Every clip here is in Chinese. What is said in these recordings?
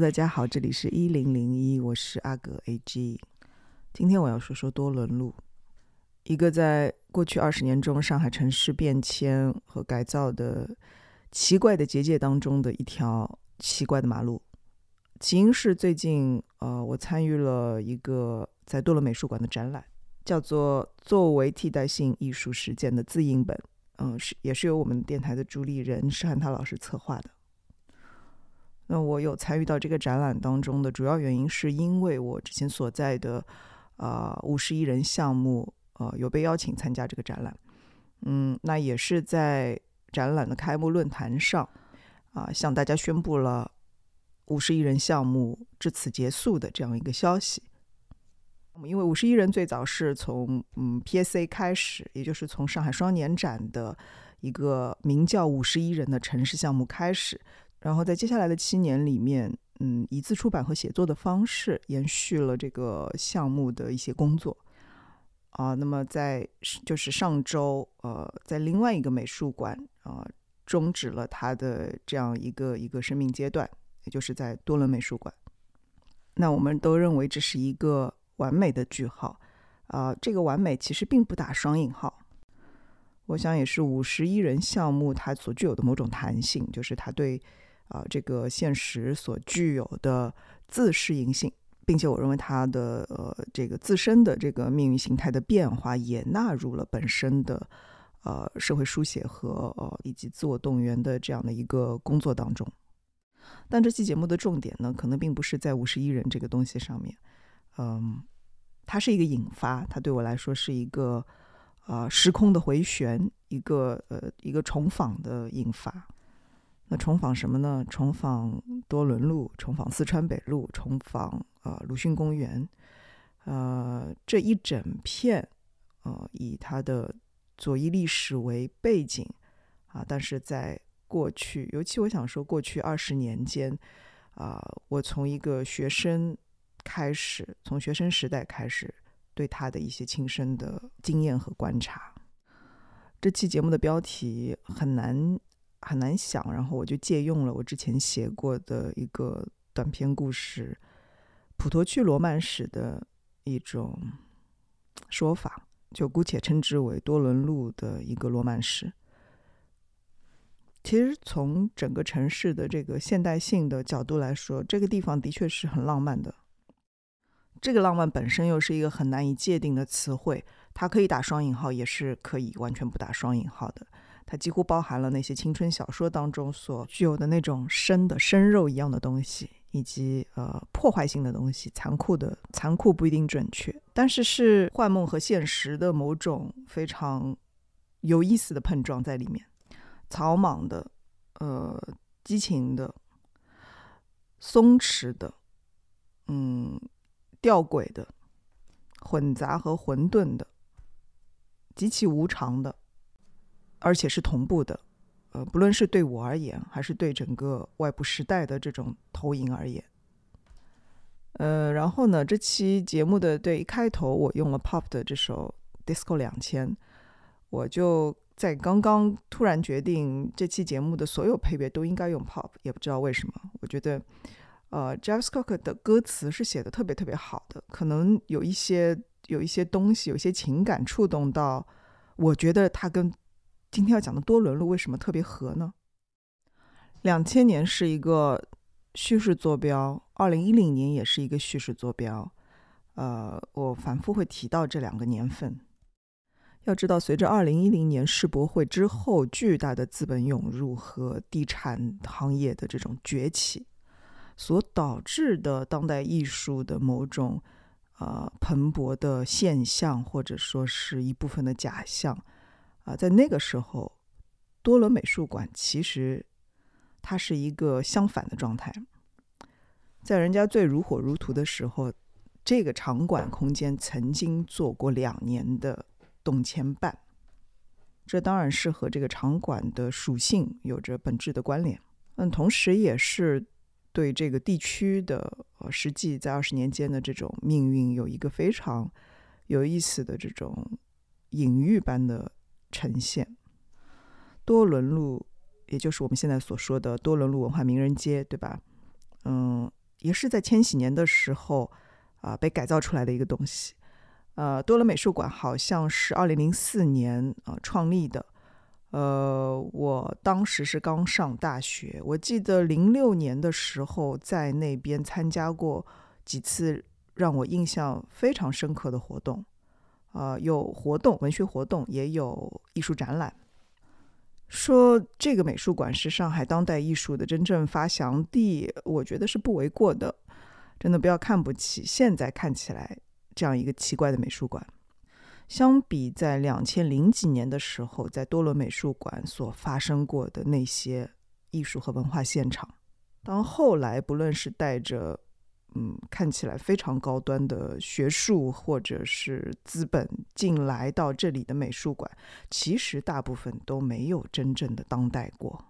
大家好，这里是一零零一，我是阿格 AG。今天我要说说多伦路，一个在过去二十年中上海城市变迁和改造的奇怪的结界当中的一条奇怪的马路。起因是最近，呃，我参与了一个在多伦美术馆的展览，叫做《作为替代性艺术实践的自印本》，嗯、是也是由我们电台的主理人施汉涛老师策划的。那我有参与到这个展览当中的主要原因，是因为我之前所在的呃五十一人项目，呃有被邀请参加这个展览。嗯，那也是在展览的开幕论坛上，啊、向大家宣布了五十一人项目至此结束的这样一个消息。因为五十一人最早是从嗯 PSA 开始，也就是从上海双年展的一个名叫五十一人的城市项目开始，然后在接下来的七年里面，嗯，以自出版和写作的方式延续了这个项目的一些工作。啊，那么在就是上周，呃，在另外一个美术馆啊、终止了它的这样一个一个生命阶段，也就是在多伦美术馆。那我们都认为这是一个完美的句号，啊、这个完美其实并不打双引号。我想也是五十一人项目它所具有的某种弹性，就是它对啊、这个现实所具有的自适应性，并且我认为它的呃这个自身的这个命运形态的变化也纳入了本身的呃社会书写和呃以及自我动员的这样的一个工作当中。但这期节目的重点呢，可能并不是在五十一人这个东西上面，嗯，它是一个引发，它对我来说是一个呃时空的回旋，一个呃一个重访的引发。那重访什么呢？重访多伦路，重访四川北路，重访呃鲁迅公园，呃这一整片呃以它的左翼历史为背景啊，但是在过去，尤其我想说过去二十年间啊、我从一个学生开始，从学生时代开始对他的一些亲身的经验和观察。这期节目的标题很难很难想，然后我就借用了我之前写过的一个短篇故事《普陀区罗曼史》的一种说法，就姑且称之为多伦路的一个罗曼史。其实从整个城市的这个现代性的角度来说，这个地方的确是很浪漫的。这个浪漫本身又是一个很难以界定的词汇，它可以打双引号，也是可以完全不打双引号的。它几乎包含了那些青春小说当中所具有的那种生的生肉一样的东西，以及呃破坏性的东西，残酷的残酷不一定准确，但是是幻梦和现实的某种非常有意思的碰撞在里面。草莽的，呃，激情的，松弛的，嗯，吊诡的，混杂和混沌的，极其无常的，而且是同步的。呃，不论是对我而言，还是对整个外部时代的这种投影而言。呃，然后呢，这期节目的对一开头我用了 Pop 的这首《Disco 两千》，我就。在刚刚突然决定这期节目的所有配乐都应该用 pop，也不知道为什么。我觉得，呃 j a v s c o c k 的歌词是写的特别特别好的，可能有一些有一些东西，有些情感触动到。我觉得它跟今天要讲的多伦路为什么特别合呢？两千年是一个叙事坐标，二零一零年也是一个叙事坐标。呃，我反复会提到这两个年份。要知道，随着二零一零年世博会之后巨大的资本涌入和地产行业的这种崛起，所导致的当代艺术的某种呃蓬勃的现象，或者说是一部分的假象啊，在那个时候，多伦美术馆其实它是一个相反的状态，在人家最如火如荼的时候，这个场馆空间曾经做过两年的。动迁办，这当然是和这个场馆的属性有着本质的关联。嗯，同时也是对这个地区的呃实际在二十年间的这种命运有一个非常有意思的这种隐喻般的呈现。多伦路，也就是我们现在所说的多伦路文化名人街，对吧？嗯，也是在千禧年的时候啊被改造出来的一个东西。呃，多伦美术馆好像是二零零四年呃创立的，呃，我当时是刚上大学，我记得零六年的时候在那边参加过几次让我印象非常深刻的活动，啊，有活动，文学活动，也有艺术展览。说这个美术馆是上海当代艺术的真正发祥地，我觉得是不为过的，真的不要看不起，现在看起来。这样一个奇怪的美术馆，相比在两千零几年的时候，在多伦美术馆所发生过的那些艺术和文化现场，当后来不论是带着嗯看起来非常高端的学术或者是资本进来到这里的美术馆，其实大部分都没有真正的当代过。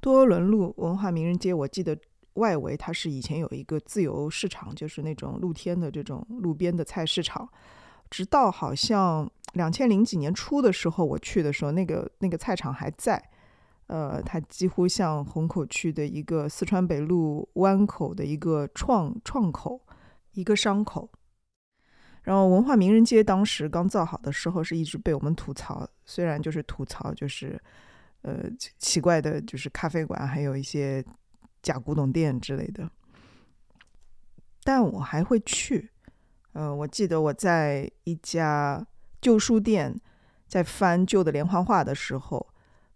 多伦路文化名人街，我记得。外围它是以前有一个自由市场，就是那种露天的这种路边的菜市场。直到好像两千零几年初的时候，我去的时候，那个那个菜场还在。呃，它几乎像虹口区的一个四川北路湾口的一个创创口，一个伤口。然后文化名人街当时刚造好的时候，是一直被我们吐槽，虽然就是吐槽，就是呃奇怪的，就是咖啡馆，还有一些。假古董店之类的，但我还会去。呃，我记得我在一家旧书店在翻旧的连环画的时候，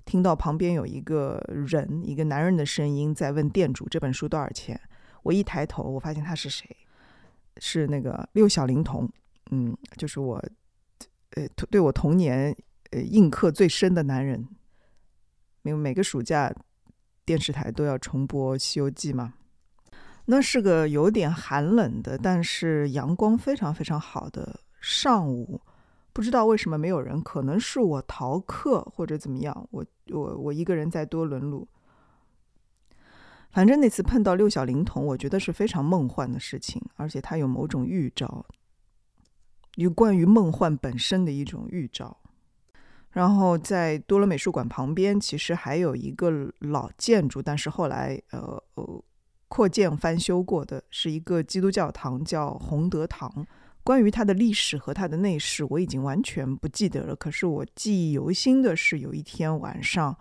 听到旁边有一个人，一个男人的声音在问店主这本书多少钱。我一抬头，我发现他是谁？是那个六小龄童。嗯，就是我，呃，对我童年呃印刻最深的男人。因为每个暑假。电视台都要重播《西游记》嘛？那是个有点寒冷的，但是阳光非常非常好的上午。不知道为什么没有人，可能是我逃课或者怎么样。我我我一个人在多伦路。反正那次碰到六小龄童，我觉得是非常梦幻的事情，而且它有某种预兆，有关于梦幻本身的一种预兆。然后在多伦美术馆旁边，其实还有一个老建筑，但是后来呃呃扩建翻修过的，是一个基督教堂，叫洪德堂。关于它的历史和它的内饰，我已经完全不记得了。可是我记忆犹新的是，有一天晚上，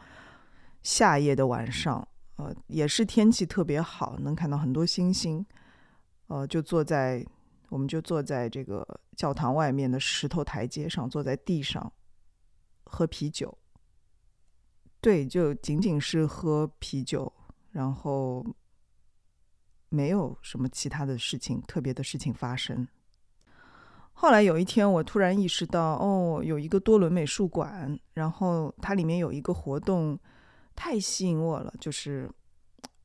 夏夜的晚上，呃，也是天气特别好，能看到很多星星，呃，就坐在，我们就坐在这个教堂外面的石头台阶上，坐在地上喝啤酒。对，就仅仅是喝啤酒，然后没有什么其他的事情，特别的事情发生。后来有一天，我突然意识到，哦，有一个多伦美术馆，然后它里面有一个活动，太吸引我了，就是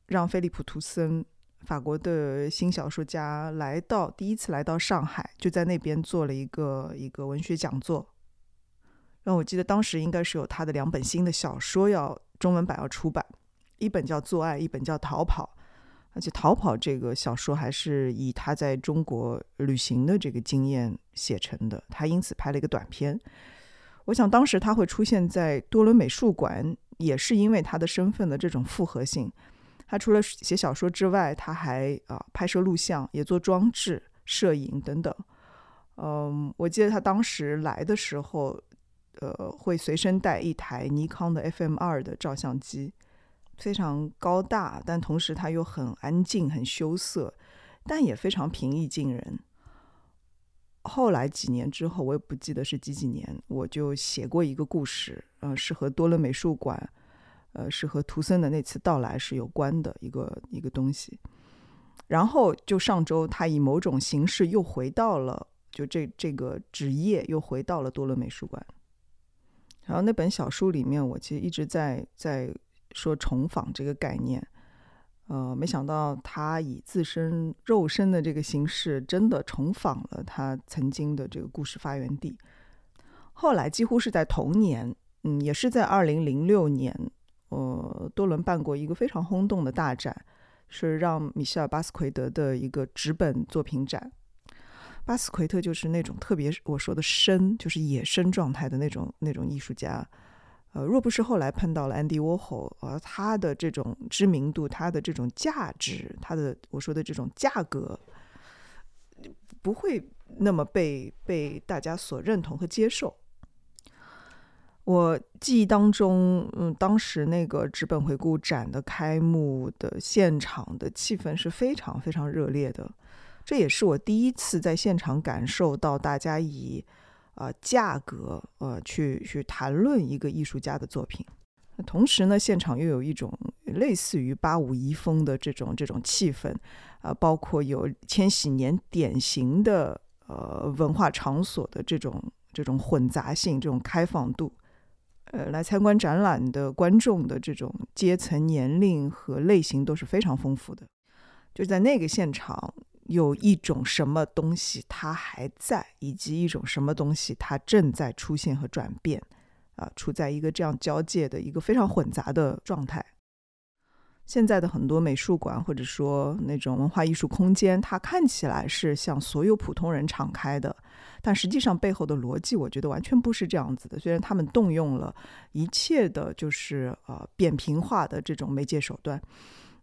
让菲利普·图森，法国的新小说家，来到第一次来到上海，就在那边做了一个一个文学讲座。然后我记得当时应该是有他的两本新的小说要中文版要出版，一本叫《做爱》，一本叫《逃跑》。而且《逃跑》这个小说还是以他在中国旅行的这个经验写成的，他因此拍了一个短片。我想当时他会出现在多伦美术馆，也是因为他的身份的这种复合性。他除了写小说之外，他还啊拍摄录像，也做装置、摄影等等。嗯，我记得他当时来的时候，呃，会随身带一台尼康的 FM 二的照相机。非常高大，但同时他又很安静、很羞涩，但也非常平易近人。后来几年之后，我也不记得是几几年，我就写过一个故事，呃，是和多伦美术馆，呃，是和图森的那次到来是有关的一个一个东西。然后就上周，他以某种形式又回到了，就这这个职业又回到了多伦美术馆。然后那本小书里面，我其实一直在在。说重访这个概念，呃，没想到他以自身肉身的这个形式，真的重访了他曾经的这个故事发源地。后来几乎是在同年，嗯，也是在二零零六年，呃，多伦办过一个非常轰动的大展，是让米歇尔·巴斯奎德的一个纸本作品展。巴斯奎特就是那种特别我说的生，就是野生状态的那种那种艺术家。呃，若不是后来碰到了安迪沃霍，呃，他的这种知名度，他的这种价值，他的我说的这种价格，不会那么被被大家所认同和接受。我记忆当中，嗯，当时那个纸本回顾展的开幕的现场的气氛是非常非常热烈的，这也是我第一次在现场感受到大家以。啊，价格呃，去去谈论一个艺术家的作品，同时呢，现场又有一种类似于八五遗风的这种这种气氛，啊，包括有千禧年典型的呃文化场所的这种这种混杂性、这种开放度，呃，来参观展览的观众的这种阶层、年龄和类型都是非常丰富的，就在那个现场。有一种什么东西它还在，以及一种什么东西它正在出现和转变，啊，处在一个这样交界的一个非常混杂的状态。现在的很多美术馆或者说那种文化艺术空间，它看起来是向所有普通人敞开的，但实际上背后的逻辑，我觉得完全不是这样子的。虽然他们动用了一切的，就是呃扁平化的这种媒介手段，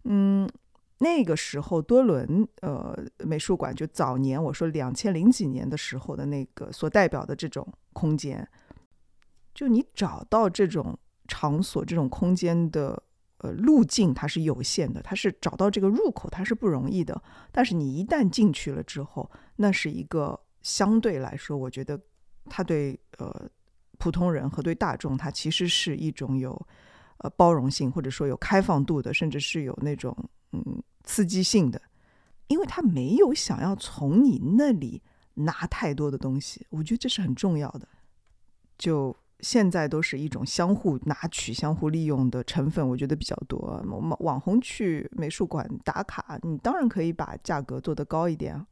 嗯。那个时候，多伦呃美术馆就早年我说两千零几年的时候的那个所代表的这种空间，就你找到这种场所、这种空间的呃路径，它是有限的，它是找到这个入口，它是不容易的。但是你一旦进去了之后，那是一个相对来说，我觉得它对呃普通人和对大众，它其实是一种有呃包容性，或者说有开放度的，甚至是有那种嗯。刺激性的，因为他没有想要从你那里拿太多的东西，我觉得这是很重要的。就现在都是一种相互拿取、相互利用的成分，我觉得比较多。网网红去美术馆打卡，你当然可以把价格做得高一点。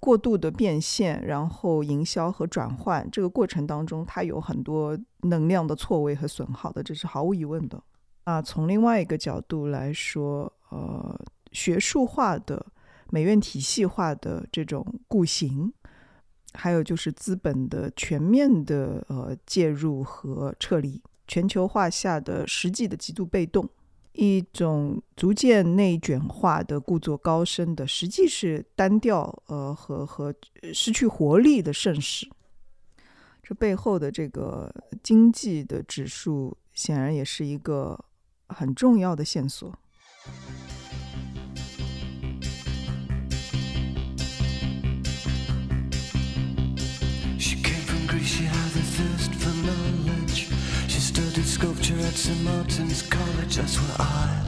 过度的变现，然后营销和转换这个过程当中，它有很多能量的错位和损耗的，这是毫无疑问的。啊，从另外一个角度来说，呃。学术化的美院体系化的这种固形，还有就是资本的全面的呃介入和撤离，全球化下的实际的极度被动，一种逐渐内卷化的、故作高深的，实际是单调呃和和失去活力的盛世。这背后的这个经济的指数，显然也是一个很重要的线索。She came from Greece, she had a thirst for knowledge. She studied sculpture at St. Martin's College, that's where I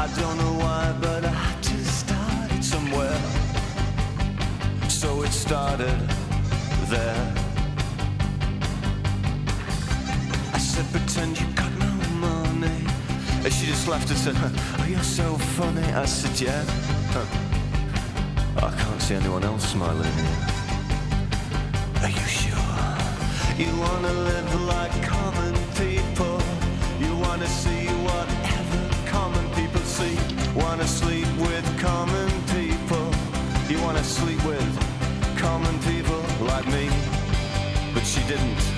I don't know why, but I had to start it somewhere. So it started there. I said, pretend you got no money. And she just laughed and said, Oh, you're so funny. I said, Yeah. I can't see anyone else smiling here. Are you sure? You wanna live like Wanna sleep with common people. You wanna sleep with common people like me. But she didn't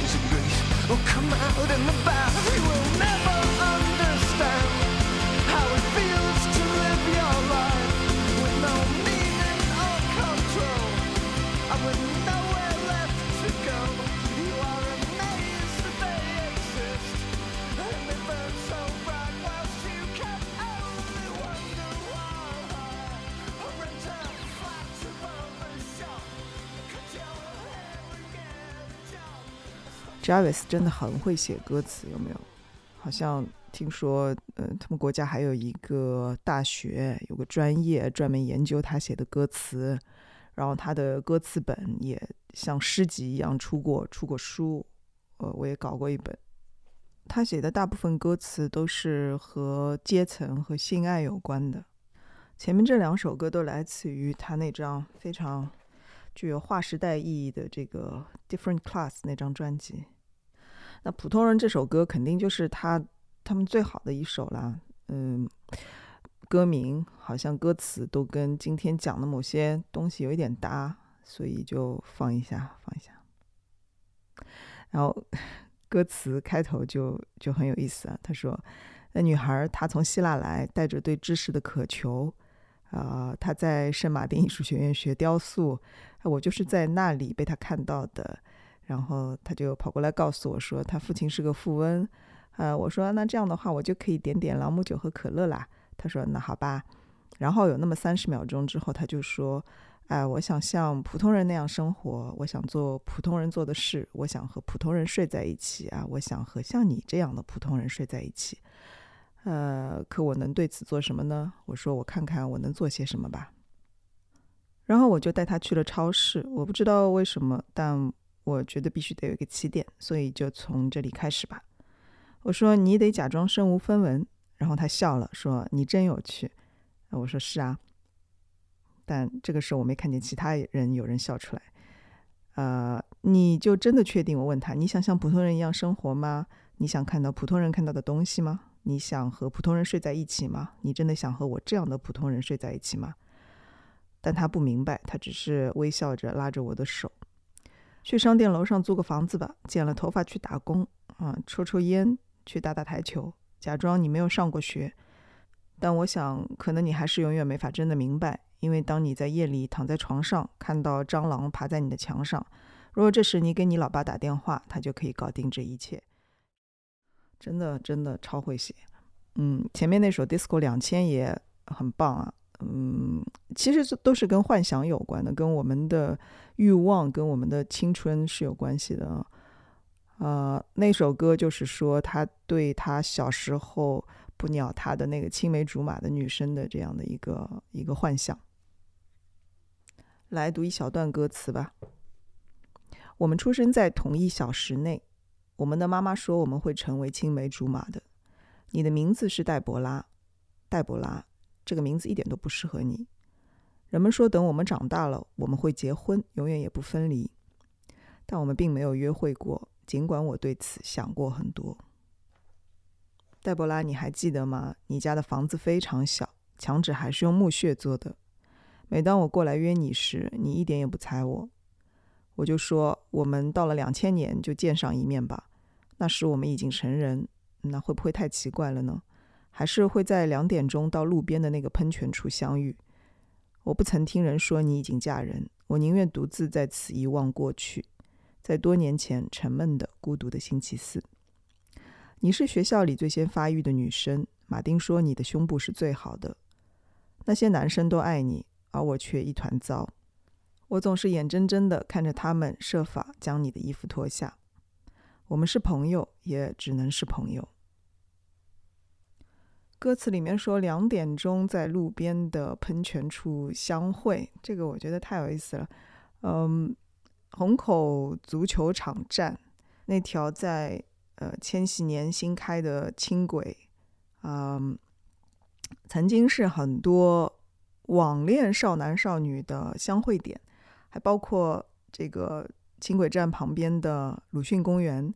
days of grief will oh, come out in the back. Jarvis 真的很会写歌词，有没有？好像听说，呃，他们国家还有一个大学，有个专业专门研究他写的歌词，然后他的歌词本也像诗集一样出过出过书，呃，我也搞过一本。他写的大部分歌词都是和阶层和性爱有关的。前面这两首歌都来自于他那张非常具有划时代意义的这个《Different Class》那张专辑。那《普通人》这首歌肯定就是他他们最好的一首啦。嗯，歌名好像歌词都跟今天讲的某些东西有一点搭，所以就放一下，放一下。然后歌词开头就就很有意思啊，他说：“那女孩她从希腊来，带着对知识的渴求。”啊，他在圣马丁艺术学院学雕塑，我就是在那里被他看到的。然后他就跑过来告诉我说，他父亲是个富翁。呃，我说那这样的话，我就可以点点朗姆酒和可乐啦。他说那好吧。然后有那么三十秒钟之后，他就说，哎，我想像普通人那样生活，我想做普通人做的事，我想和普通人睡在一起啊，我想和像你这样的普通人睡在一起。呃，可我能对此做什么呢？我说我看看我能做些什么吧。然后我就带他去了超市。我不知道为什么，但我觉得必须得有一个起点，所以就从这里开始吧。我说你得假装身无分文。然后他笑了，说你真有趣。我说是啊。但这个时候我没看见其他人有人笑出来。呃，你就真的确定？我问他，你想像普通人一样生活吗？你想看到普通人看到的东西吗？你想和普通人睡在一起吗？你真的想和我这样的普通人睡在一起吗？但他不明白，他只是微笑着拉着我的手，去商店楼上租个房子吧，剪了头发去打工，啊，抽抽烟，去打打台球，假装你没有上过学。但我想，可能你还是永远没法真的明白，因为当你在夜里躺在床上，看到蟑螂爬在你的墙上，如果这时你给你老爸打电话，他就可以搞定这一切。真的真的超会写，嗯，前面那首《Disco 两千》也很棒啊，嗯，其实这都是跟幻想有关的，跟我们的欲望、跟我们的青春是有关系的。啊，那首歌就是说他对他小时候不鸟他的那个青梅竹马的女生的这样的一个一个幻想。来读一小段歌词吧。我们出生在同一小时内。我们的妈妈说我们会成为青梅竹马的。你的名字是黛博拉，黛博拉，这个名字一点都不适合你。人们说等我们长大了我们会结婚，永远也不分离。但我们并没有约会过，尽管我对此想过很多。黛博拉，你还记得吗？你家的房子非常小，墙纸还是用木屑做的。每当我过来约你时，你一点也不睬我。我就说，我们到了两千年就见上一面吧。那时我们已经成人，那会不会太奇怪了呢？还是会在两点钟到路边的那个喷泉处相遇？我不曾听人说你已经嫁人，我宁愿独自在此遗忘过去，在多年前沉闷的、孤独的星期四。你是学校里最先发育的女生，马丁说你的胸部是最好的。那些男生都爱你，而我却一团糟。我总是眼睁睁地看着他们设法将你的衣服脱下。我们是朋友，也只能是朋友。歌词里面说两点钟在路边的喷泉处相会，这个我觉得太有意思了。嗯，虹口足球场站那条在呃千禧年新开的轻轨，嗯，曾经是很多网恋少男少女的相会点。还包括这个轻轨站旁边的鲁迅公园，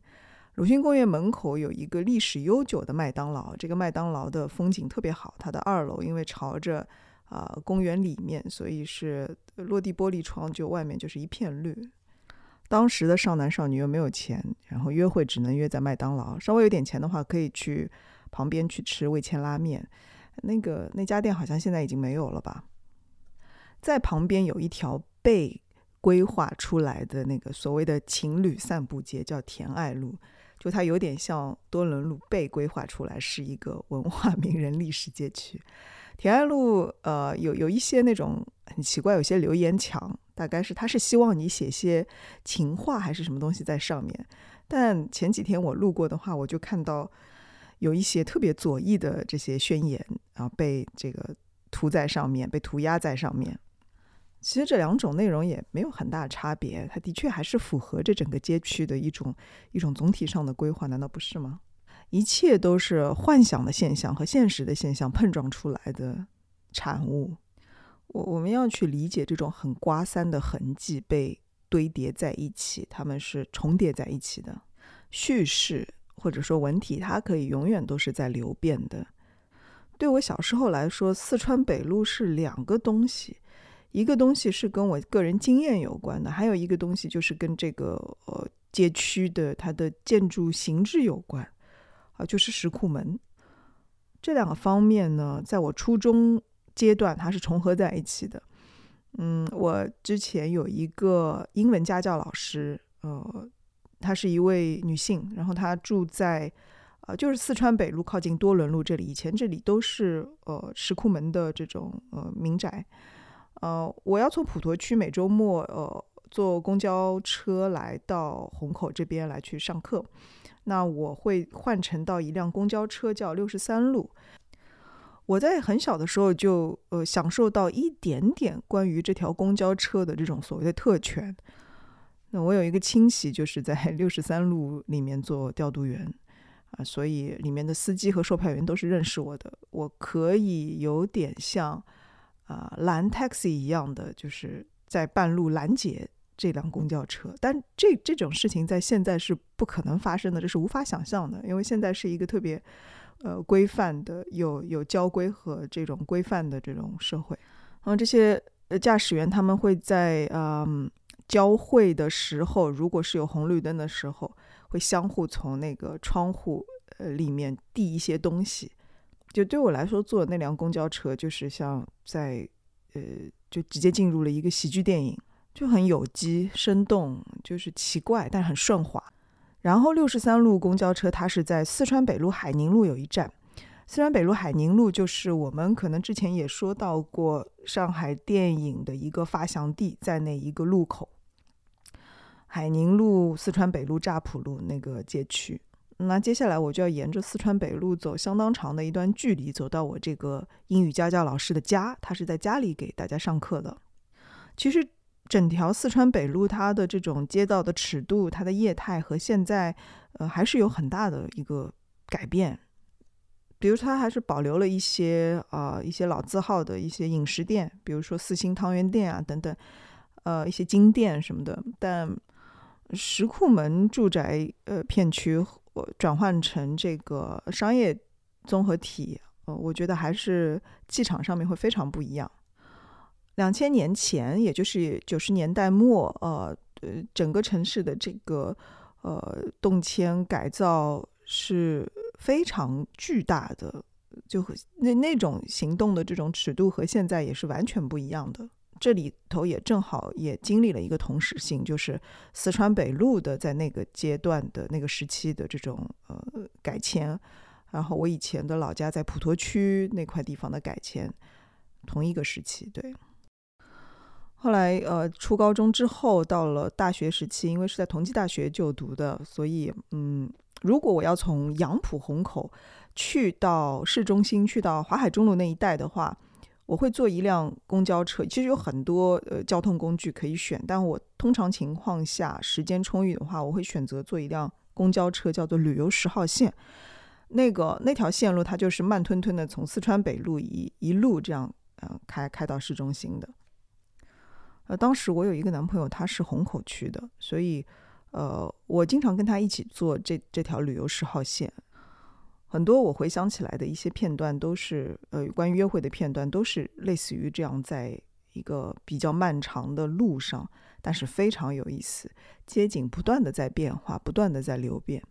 鲁迅公园门口有一个历史悠久的麦当劳。这个麦当劳的风景特别好，它的二楼因为朝着啊公园里面，所以是落地玻璃窗，就外面就是一片绿。当时的少男少女又没有钱，然后约会只能约在麦当劳。稍微有点钱的话，可以去旁边去吃味千拉面。那个那家店好像现在已经没有了吧？在旁边有一条被规划出来的那个所谓的情侣散步街叫田爱路，就它有点像多伦路被规划出来是一个文化名人历史街区。田爱路呃有有一些那种很奇怪，有些留言墙，大概是他是希望你写些情话还是什么东西在上面。但前几天我路过的话，我就看到有一些特别左翼的这些宣言啊被这个涂在上面，被涂鸦在上面。其实这两种内容也没有很大差别，它的确还是符合这整个街区的一种一种总体上的规划，难道不是吗？一切都是幻想的现象和现实的现象碰撞出来的，产物。我我们要去理解这种很刮三的痕迹被堆叠在一起，它们是重叠在一起的。叙事或者说文体，它可以永远都是在流变的。对我小时候来说，四川北路是两个东西，一个东西是跟我个人经验有关的，还有一个东西就是跟这个呃街区的它的建筑形制有关，啊，就是石库门。这两个方面呢，在我初中阶段它是重合在一起的。嗯，我之前有一个英文家教老师，呃，她是一位女性，然后她住在。呃，就是四川北路靠近多伦路这里，以前这里都是呃石库门的这种呃民宅。呃，我要从普陀区每周末呃坐公交车来到虹口这边来去上课，那我会换乘到一辆公交车叫六十三路。我在很小的时候就呃享受到一点点关于这条公交车的这种所谓的特权。那我有一个亲戚就是在 六十三路里面做调度员。啊，所以里面的司机和售票员都是认识我的，我可以有点像啊拦 taxi 一样的，就是在半路拦截这辆公交车。但这这种事情在现在是不可能发生的，这是无法想象的，因为现在是一个特别呃规范的、有有交规和这种规范的这种社会。嗯，这些呃驾驶员他们会在嗯交汇的时候，如果是有红绿灯的时候。会相互从那个窗户呃里面递一些东西，就对我来说，坐那辆公交车就是像在呃，就直接进入了一个喜剧电影，就很有机生动，就是奇怪但很顺滑。然后六十三路公交车，它是在四川北路海宁路有一站，四川北路海宁路就是我们可能之前也说到过上海电影的一个发祥地，在那一个路口。海宁路、四川北路、乍浦路那个街区，那接下来我就要沿着四川北路走相当长的一段距离，走到我这个英语家教老师的家。他是在家里给大家上课的。其实整条四川北路，它的这种街道的尺度、它的业态和现在，呃，还是有很大的一个改变。比如，它还是保留了一些啊一些老字号的一些饮食店，比如说四星汤圆店啊等等，呃，一些金店什么的，但。石库门住宅呃片区转换成这个商业综合体，呃，我觉得还是机场上面会非常不一样。两千年前，也就是九十年代末，呃，整个城市的这个呃动迁改造是非常巨大的，就那那种行动的这种尺度和现在也是完全不一样的。这里头也正好也经历了一个同时性，就是四川北路的在那个阶段的那个时期的这种呃改迁，然后我以前的老家在普陀区那块地方的改迁，同一个时期。对，后来呃初高中之后到了大学时期，因为是在同济大学就读的，所以嗯，如果我要从杨浦虹口去到市中心，去到华海中路那一带的话。我会坐一辆公交车，其实有很多呃交通工具可以选，但我通常情况下时间充裕的话，我会选择坐一辆公交车，叫做旅游十号线。那个那条线路它就是慢吞吞的从四川北路一一路这样呃开开到市中心的。呃，当时我有一个男朋友，他是虹口区的，所以呃我经常跟他一起坐这这条旅游十号线。很多我回想起来的一些片段，都是呃关于约会的片段，都是类似于这样，在一个比较漫长的路上，但是非常有意思，街景不断的在变化，不断的在流变。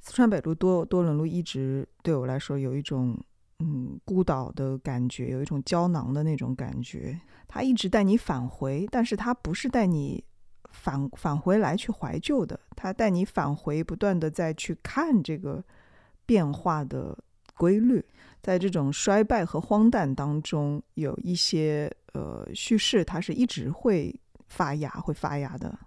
四川北路多多伦路一直对我来说有一种嗯孤岛的感觉，有一种胶囊的那种感觉。它一直带你返回，但是它不是带你返返回来去怀旧的，它带你返回，不断的再去看这个。变化的规律，在这种衰败和荒诞当中，有一些呃叙事，它是一直会发芽、会发芽的。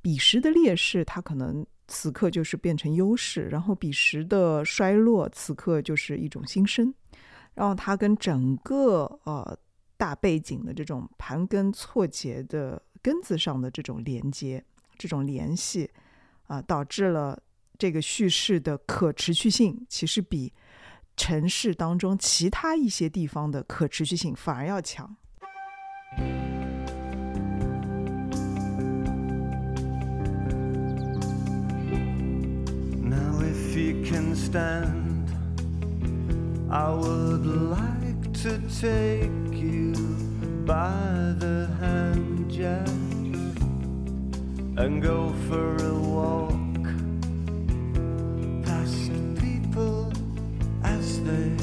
彼时的劣势，它可能此刻就是变成优势；然后彼时的衰落，此刻就是一种新生。然后它跟整个呃大背景的这种盘根错节的根子上的这种连接、这种联系啊，导致了。这个叙事的可持续性其实比城市当中其他一些地方的可持续性反而要强。Now, if you can stand, I would like to take you by the hand, Jack, and go for a walk stay.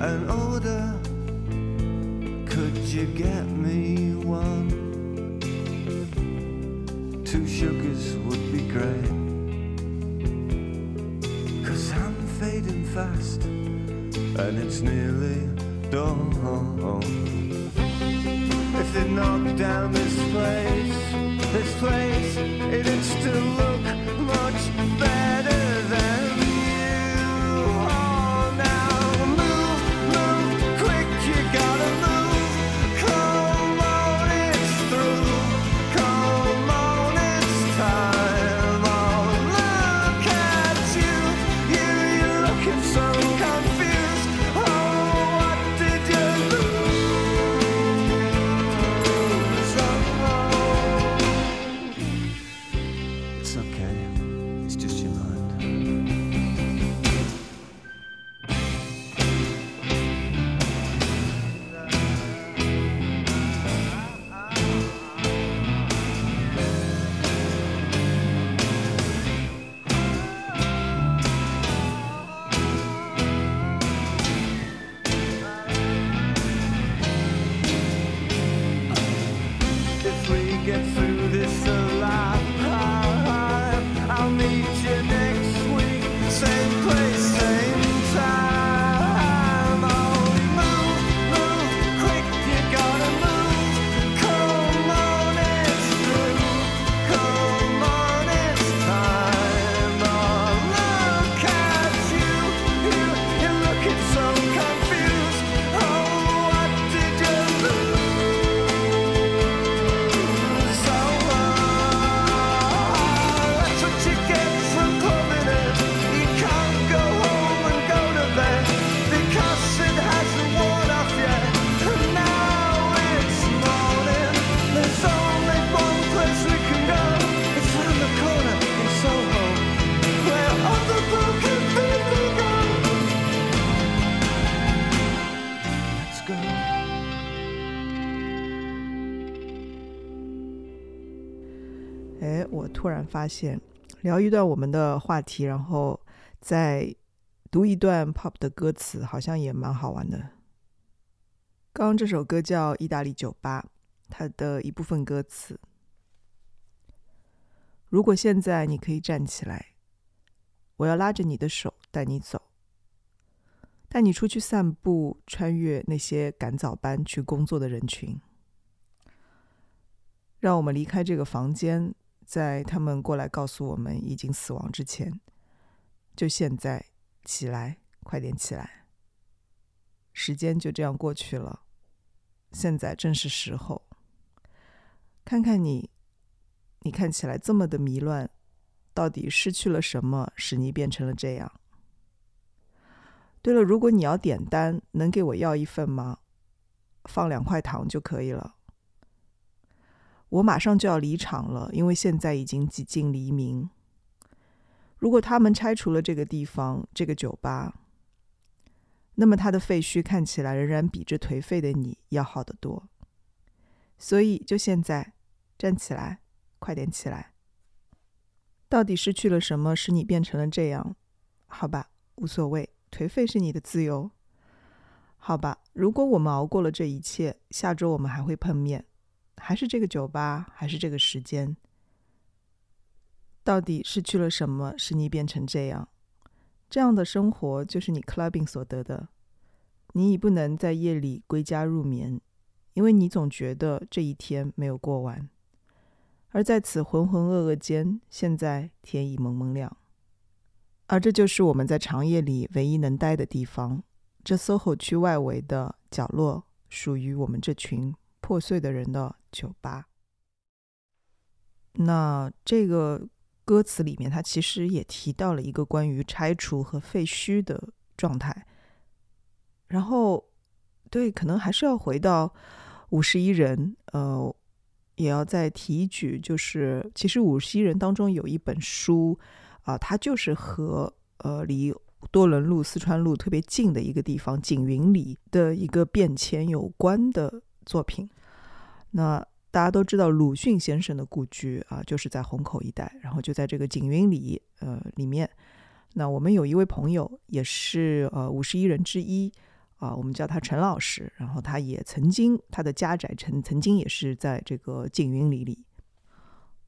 An order, could you get me one? Two sugars would be great. Cause I'm fading fast and it's nearly dawn. If they knock down this place, this place, it'd still 发现，聊一段我们的话题，然后再读一段 pop 的歌词，好像也蛮好玩的。刚刚这首歌叫《意大利酒吧》，它的一部分歌词：如果现在你可以站起来，我要拉着你的手带你走，带你出去散步，穿越那些赶早班去工作的人群。让我们离开这个房间，在他们过来告诉我们已经死亡之前，就现在起来，快点起来。时间就这样过去了，现在正是时候。看看你，你看起来这么的迷乱，到底失去了什么，使你变成了这样？对了，如果你要点单，能给我要一份吗？放两块糖就可以了。我马上就要离场了，因为现在已经几近黎明。如果他们拆除了这个地方，这个酒吧，那么它的废墟看起来仍然比这颓废的你要好得多。所以，就现在，站起来，快点起来！到底失去了什么，使你变成了这样？好吧，无所谓，颓废是你的自由。好吧，如果我们熬过了这一切，下周我们还会碰面，还是这个酒吧，还是这个时间？到底失去了什么，使你变成这样？这样的生活就是你 clubbing 所得的。你已不能在夜里归家入眠，因为你总觉得这一天没有过完。而在此浑浑噩噩间，现在天已蒙蒙亮。而这就是我们在长夜里唯一能待的地方。这 SOHO 区外围的角落，属于我们这群破碎的人的酒吧。那这个歌词里面，它其实也提到了一个关于拆除和废墟的状态。然后，对，可能还是要回到五十一人，呃，也要再提一句，就是其实五十一人当中有一本书啊，它就是和呃离多伦路、四川路特别近的一个地方景云里的一个变迁有关的作品。那大家都知道鲁迅先生的故居啊，就是在虹口一带，然后就在这个景云里呃里面。那我们有一位朋友也是呃五十一人之一。啊，我们叫他陈老师，然后他也曾经他的家宅曾曾经也是在这个景云里里。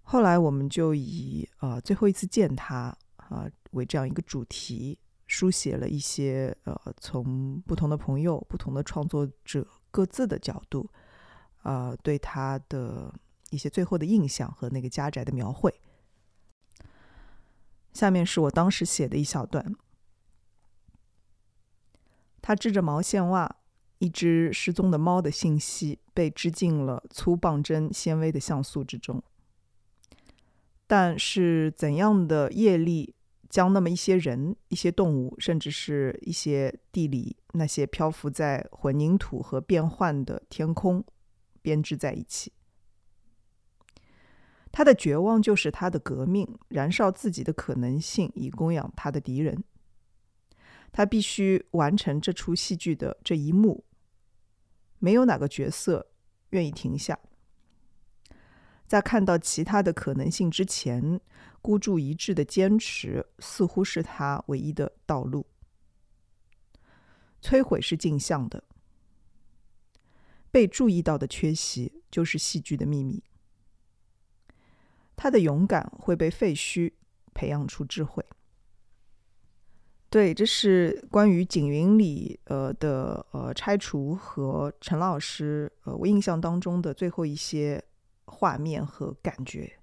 后来我们就以呃最后一次见他啊为这样一个主题，书写了一些呃从不同的朋友、不同的创作者各自的角度，啊对他的一些最后的印象和那个家宅的描绘。下面是我当时写的一小段。他织着毛线袜，一只失踪的猫的信息被织进了粗棒针纤维的像素之中。但是怎样的业力将那么一些人、一些动物，甚至是一些地理那些漂浮在混凝土和变幻的天空编织在一起？他的绝望就是他的革命，燃烧自己的可能性，以供养他的敌人。他必须完成这出戏剧的这一幕，没有哪个角色愿意停下。在看到其他的可能性之前，孤注一掷的坚持似乎是他唯一的道路。摧毁是镜像的，被注意到的缺席就是戏剧的秘密。他的勇敢会被废墟培养出智慧。对，这是关于景云里呃的呃拆除和陈老师呃我印象当中的最后一些画面和感觉。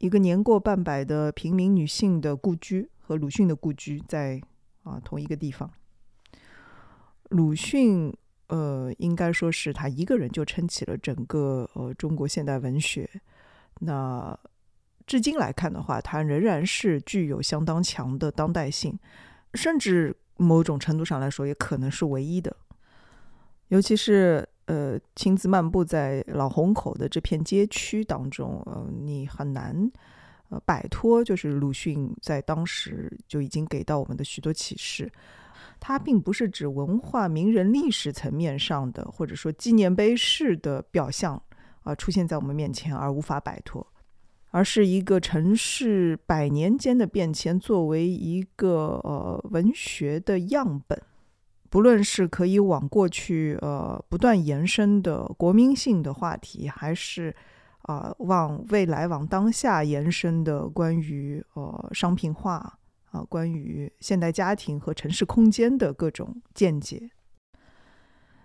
一个年过半百的平民女性的故居和鲁迅的故居在啊同一个地方。鲁迅呃应该说是他一个人就撑起了整个呃中国现代文学。那至今来看的话，他仍然是具有相当强的当代性。甚至某种程度上来说，也可能是唯一的。尤其是呃，亲自漫步在老虹口的这片街区当中，呃，你很难呃摆脱，就是鲁迅在当时就已经给到我们的许多启示。它并不是指文化名人历史层面上的，或者说纪念碑式的表象啊，出现在我们面前而无法摆脱。而是一个城市百年间的变迁，作为一个呃文学的样本，不论是可以往过去呃不断延伸的国民性的话题，还是啊往未来往当下延伸的关于呃商品化啊关于现代家庭和城市空间的各种见解。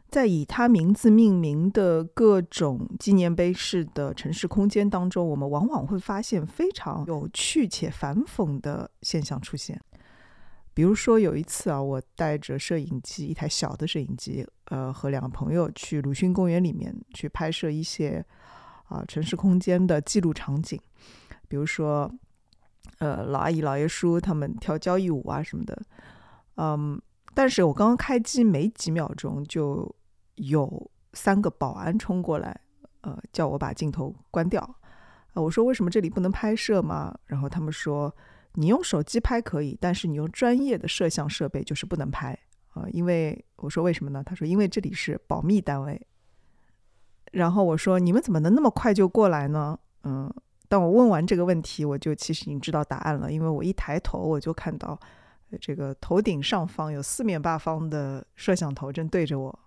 在以他名字命名的各种纪念碑式的城市空间当中，我们往往会发现非常有趣且反讽的现象出现。比如说，有一次啊，我带着摄影机，一台小的摄影机，呃，和两个朋友去鲁迅公园里面去拍摄一些啊城市空间的记录场景，比如说，呃，老阿姨、老爷叔他们跳交谊舞啊什么的，嗯，但是我刚刚开机没几秒钟就。有三个保安冲过来，呃，叫我把镜头关掉。啊，我说为什么这里不能拍摄吗？然后他们说，你用手机拍可以，但是你用专业的摄像设备就是不能拍。啊，因为我说为什么呢？他说因为这里是保密单位。然后我说你们怎么能那么快就过来呢？嗯，当我问完这个问题，我就其实已经知道答案了，因为我一抬头我就看到，这个头顶上方有四面八方的摄像头正对着我。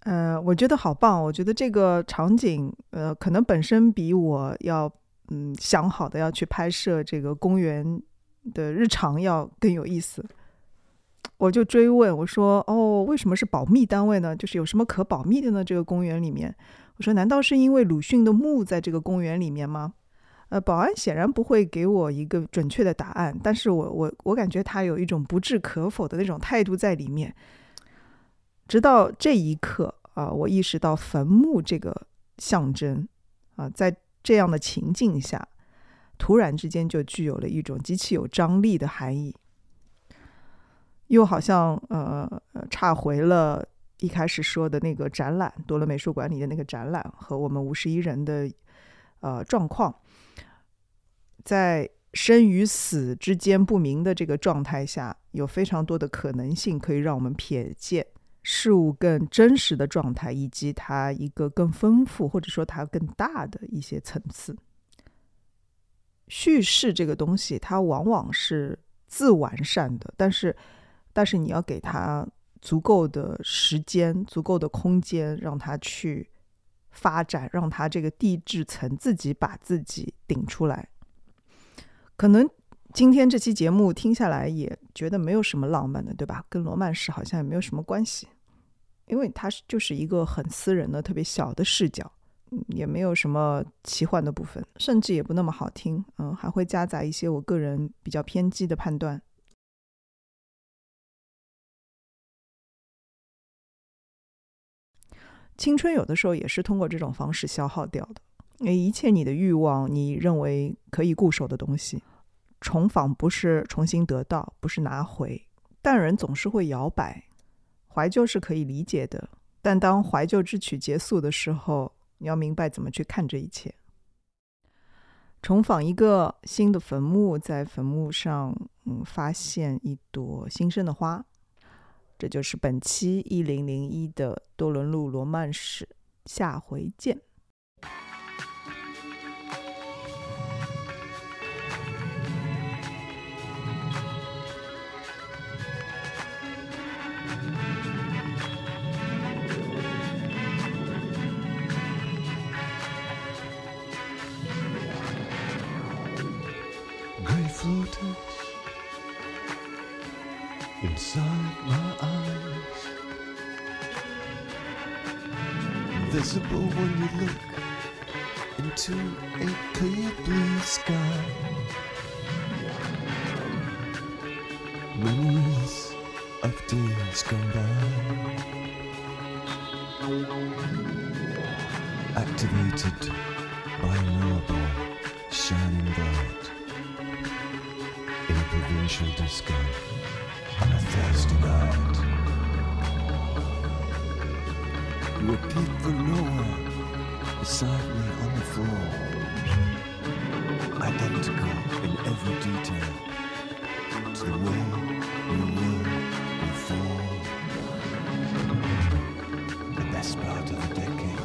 呃，我觉得好棒，我觉得这个场景，呃，可能本身比我要嗯想好的要去拍摄这个公园的日常要更有意思。我就追问我说：“哦，为什么是保密单位呢？就是有什么可保密的呢？这个公园里面？”我说：“难道是因为鲁迅的墓在这个公园里面吗？”呃，保安显然不会给我一个准确的答案，但是我我我感觉他有一种不置可否的那种态度在里面。直到这一刻啊，我意识到坟墓这个象征啊，在这样的情境下，突然之间就具有了一种极其有张力的含义，又好像呃呃岔回了一开始说的那个展览，多伦美术馆里的那个展览和我们五十一人的呃状况，在生与死之间不明的这个状态下，有非常多的可能性可以让我们瞥见。事物更真实的状态，以及它一个更丰富或者说它更大的一些层次。叙事这个东西，它往往是自完善的，但是，但是你要给它足够的时间、足够的空间，让它去发展，让它这个地质层自己把自己顶出来。可能今天这期节目听下来也觉得没有什么浪漫的，对吧？跟罗曼史好像也没有什么关系。因为它是就是一个很私人的、特别小的视角，也没有什么奇幻的部分，甚至也不那么好听，嗯，还会夹杂一些我个人比较偏激的判断。青春有的时候也是通过这种方式消耗掉的，因为一切你的欲望，你认为可以固守的东西，重访不是重新得到，不是拿回，但人总是会摇摆。怀旧是可以理解的，但当怀旧之曲结束的时候，你要明白怎么去看这一切。重访一个新的坟墓，在坟墓上，嗯，发现一朵新生的花，这就是本期一零零一的多伦路罗曼史。下回见。Visible when you look into a clear blue sky. Memories of days gone by. Activated by a marble shining bright in a provincial disco on a Thursday night. You appeared from nowhere beside me on the floor, identical in every detail to the way you were before. The best part of the decade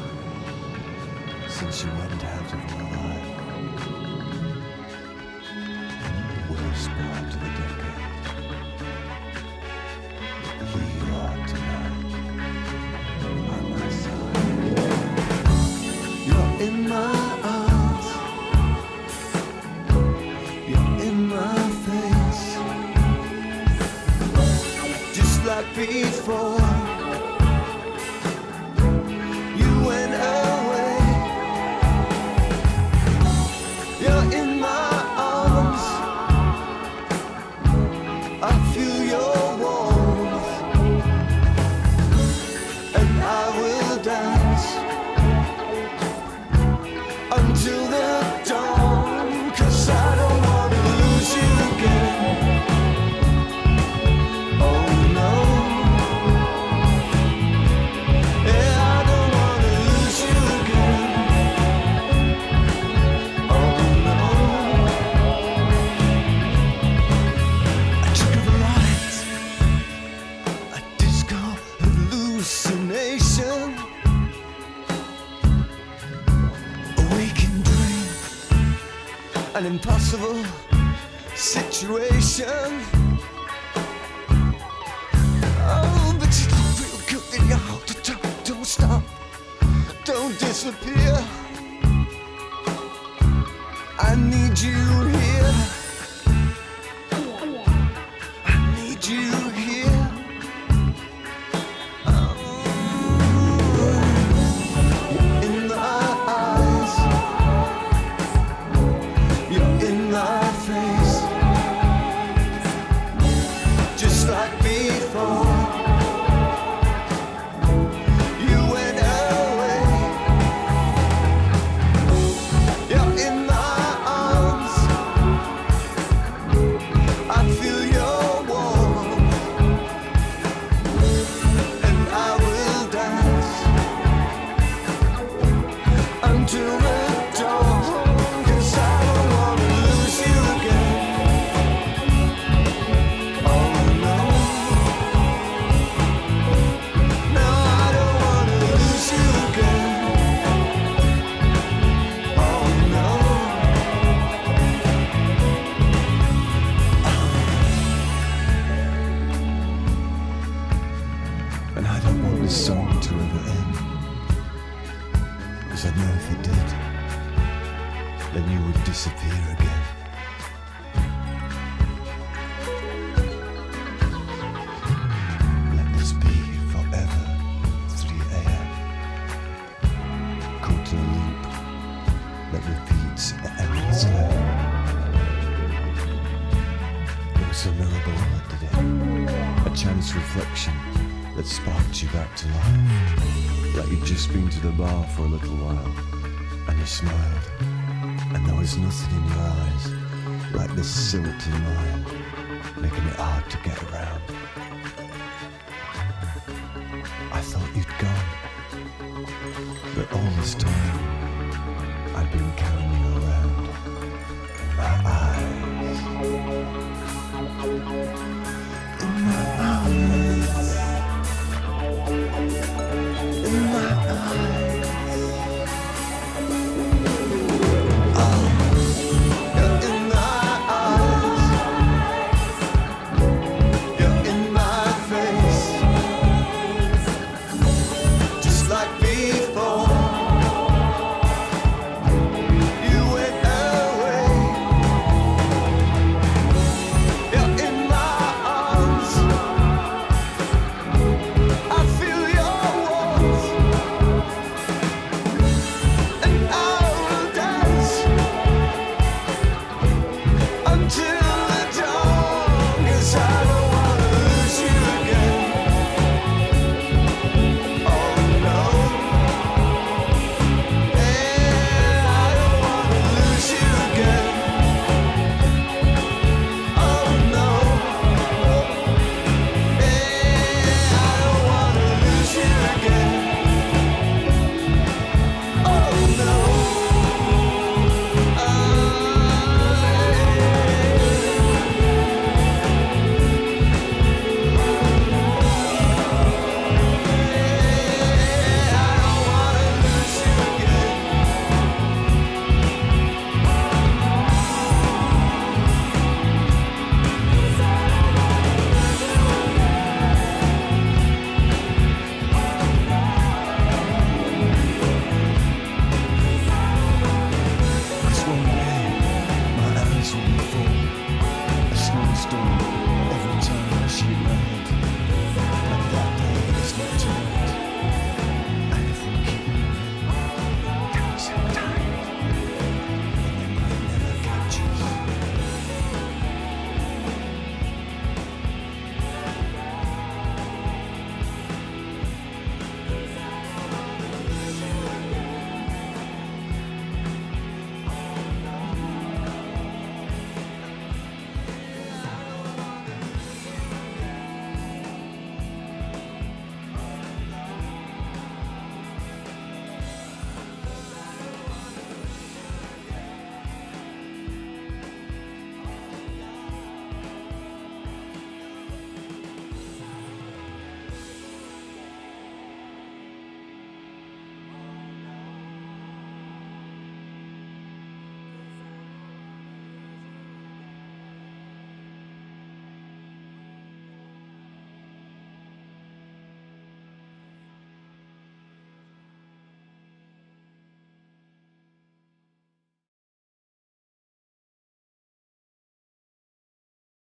since you went out of my before. impossible. just like before. Nothing in your eyes, like this silt in mine, making it hard to get around. I thought you'd gone, but all this time I'd been carrying you.